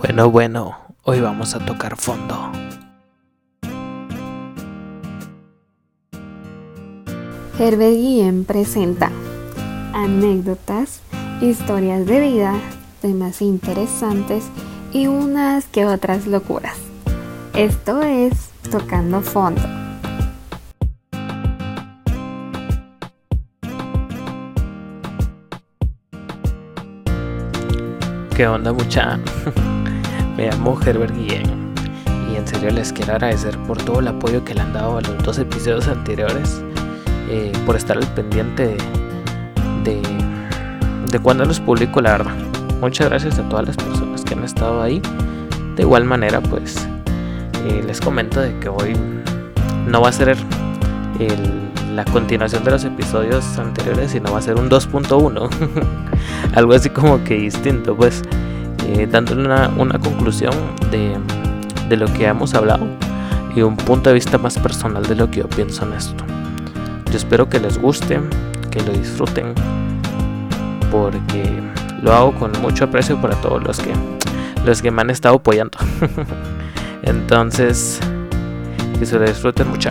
Bueno, bueno, hoy vamos a tocar fondo. Herbert Guillén presenta anécdotas, historias de vida, temas interesantes y unas que otras locuras. Esto es Tocando Fondo. ¿Qué onda mucha? Me llamo Herbert Guillén y en serio les quiero agradecer por todo el apoyo que le han dado a los dos episodios anteriores, eh, por estar al pendiente de, de, cuando los publico, la verdad. Muchas gracias a todas las personas que han estado ahí. De igual manera, pues eh, les comento de que hoy no va a ser la continuación de los episodios anteriores, sino va a ser un 2.1. Algo así como que distinto, pues eh, dándole una, una conclusión de, de, lo que hemos hablado y un punto de vista más personal de lo que yo pienso en esto. Yo espero que les guste, que lo disfruten, porque lo hago con mucho aprecio para todos los que, los que me han estado apoyando. Entonces, que se lo disfruten mucho.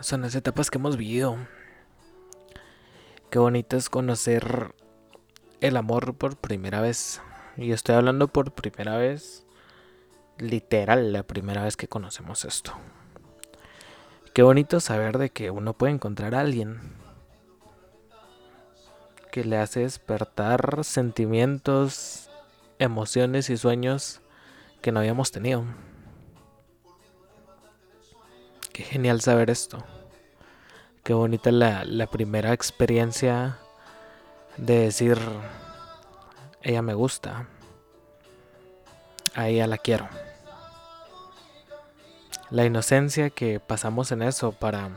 son las etapas que hemos vivido. Qué bonito es conocer el amor por primera vez. Y estoy hablando por primera vez, literal, la primera vez que conocemos esto. Qué bonito saber de que uno puede encontrar a alguien que le hace despertar sentimientos, emociones y sueños que no habíamos tenido. Qué genial saber esto. Qué bonita la, la primera experiencia de decir, ella me gusta, a ella la quiero. La inocencia que pasamos en eso para,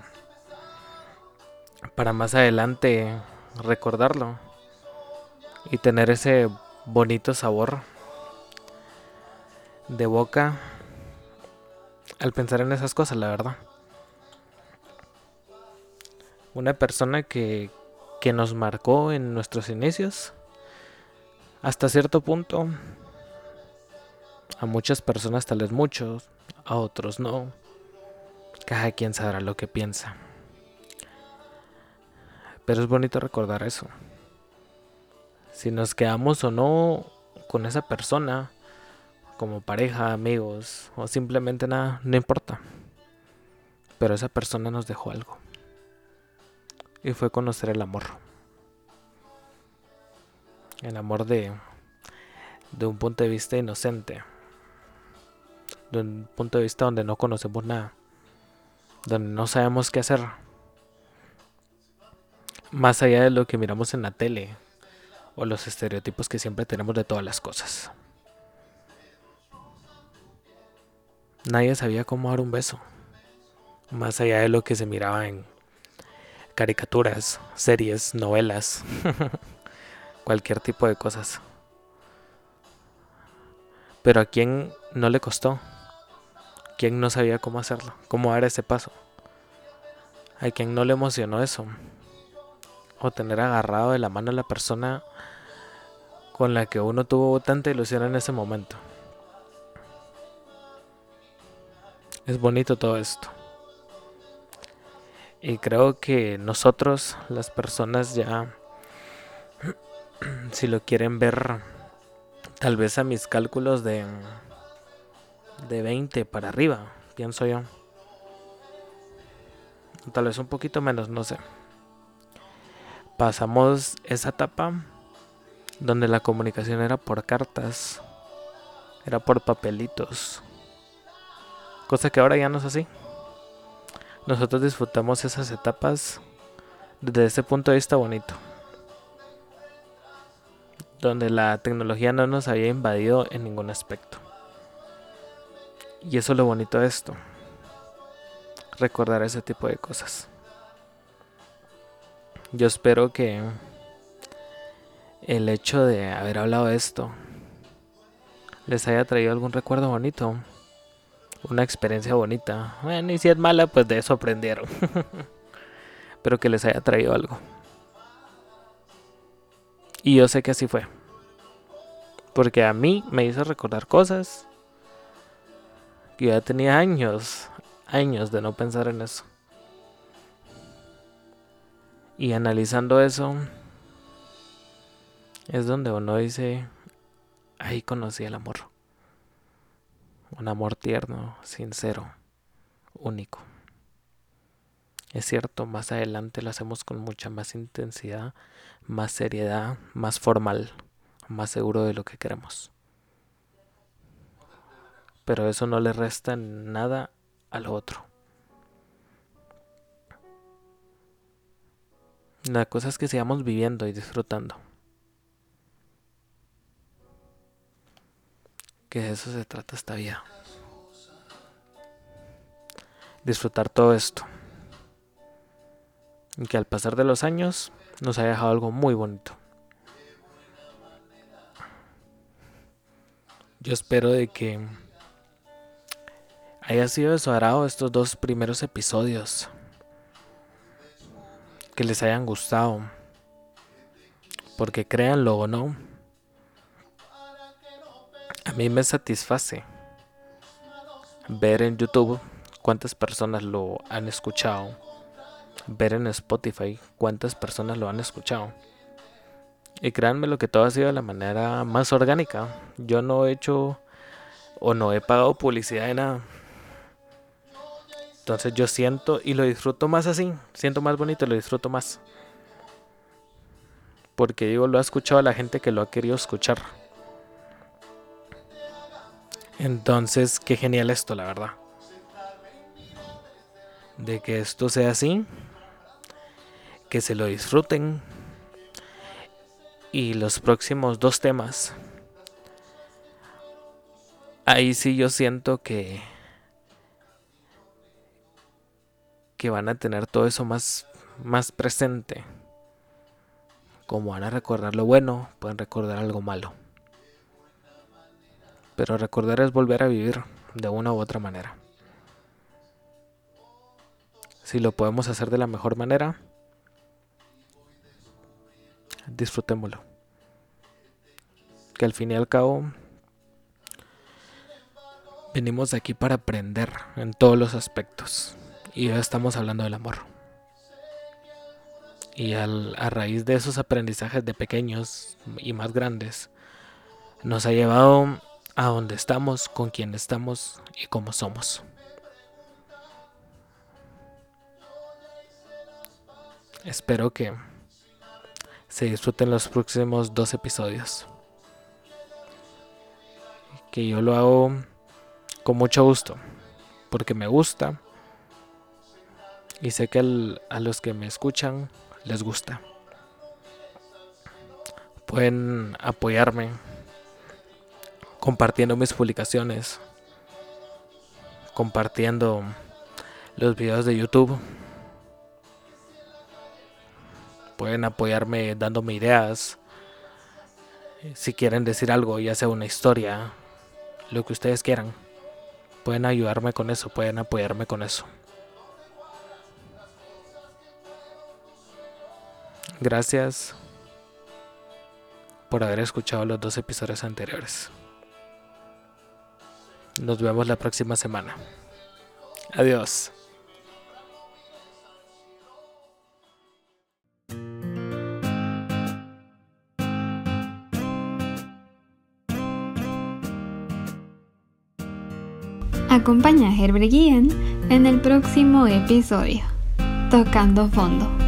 para más adelante recordarlo y tener ese bonito sabor de boca al pensar en esas cosas, la verdad. Una persona que, que nos marcó en nuestros inicios. Hasta cierto punto. A muchas personas tal vez muchos, a otros no. Cada quien sabrá lo que piensa. Pero es bonito recordar eso. Si nos quedamos o no con esa persona, como pareja, amigos o simplemente nada, no importa. Pero esa persona nos dejó algo y fue conocer el amor. El amor de, de un punto de vista inocente. De un punto de vista donde no conocemos nada. Donde no sabemos qué hacer. Más allá de lo que miramos en la tele. O los estereotipos que siempre tenemos de todas las cosas. Nadie sabía cómo dar un beso. Más allá de lo que se miraba en caricaturas, series, novelas, cualquier tipo de cosas. Pero a quién no le costó, quién no sabía cómo hacerlo, cómo dar ese paso, a quien no le emocionó eso, o tener agarrado de la mano a la persona con la que uno tuvo tanta ilusión en ese momento. Es bonito todo esto. Y creo que nosotros, las personas ya, si lo quieren ver, tal vez a mis cálculos de, de 20 para arriba, pienso yo. Tal vez un poquito menos, no sé. Pasamos esa etapa donde la comunicación era por cartas, era por papelitos, cosa que ahora ya no es así. Nosotros disfrutamos esas etapas desde ese punto de vista bonito, donde la tecnología no nos había invadido en ningún aspecto. Y eso es lo bonito de esto, recordar ese tipo de cosas. Yo espero que el hecho de haber hablado de esto les haya traído algún recuerdo bonito, una experiencia bonita. Bueno, y si es mala, pues de eso aprendieron. Pero que les haya traído algo. Y yo sé que así fue. Porque a mí me hizo recordar cosas que ya tenía años, años de no pensar en eso. Y analizando eso, es donde uno dice, ahí conocí el amor. Un amor tierno, sincero, único. Es cierto, más adelante lo hacemos con mucha más intensidad, más seriedad, más formal, más seguro de lo que queremos. Pero eso no le resta nada al otro. La cosa es que sigamos viviendo y disfrutando. Que de eso se trata esta vida. Disfrutar todo esto. Y que al pasar de los años nos haya dejado algo muy bonito. Yo espero de que haya sido de estos dos primeros episodios. Que les hayan gustado. Porque créanlo o no, a mí me satisface ver en YouTube cuántas personas lo han escuchado, ver en Spotify cuántas personas lo han escuchado. Y créanme lo que todo ha sido de la manera más orgánica. Yo no he hecho o no he pagado publicidad de nada. Entonces yo siento y lo disfruto más así. Siento más bonito y lo disfruto más. Porque digo, lo ha escuchado la gente que lo ha querido escuchar. Entonces, qué genial esto, la verdad. De que esto sea así, que se lo disfruten. Y los próximos dos temas. Ahí sí yo siento que que van a tener todo eso más más presente. Como van a recordar lo bueno, pueden recordar algo malo pero recordar es volver a vivir de una u otra manera. Si lo podemos hacer de la mejor manera, disfrutémoslo. Que al fin y al cabo venimos aquí para aprender en todos los aspectos. Y ya estamos hablando del amor. Y a raíz de esos aprendizajes de pequeños y más grandes, nos ha llevado a dónde estamos, con quién estamos y cómo somos. Espero que se disfruten los próximos dos episodios. Que yo lo hago con mucho gusto, porque me gusta y sé que a los que me escuchan les gusta. Pueden apoyarme compartiendo mis publicaciones, compartiendo los videos de YouTube. Pueden apoyarme dándome ideas. Si quieren decir algo, ya sea una historia, lo que ustedes quieran. Pueden ayudarme con eso, pueden apoyarme con eso. Gracias por haber escuchado los dos episodios anteriores. Nos vemos la próxima semana. Adiós. Acompaña a Herbert Guillén en el próximo episodio, Tocando Fondo.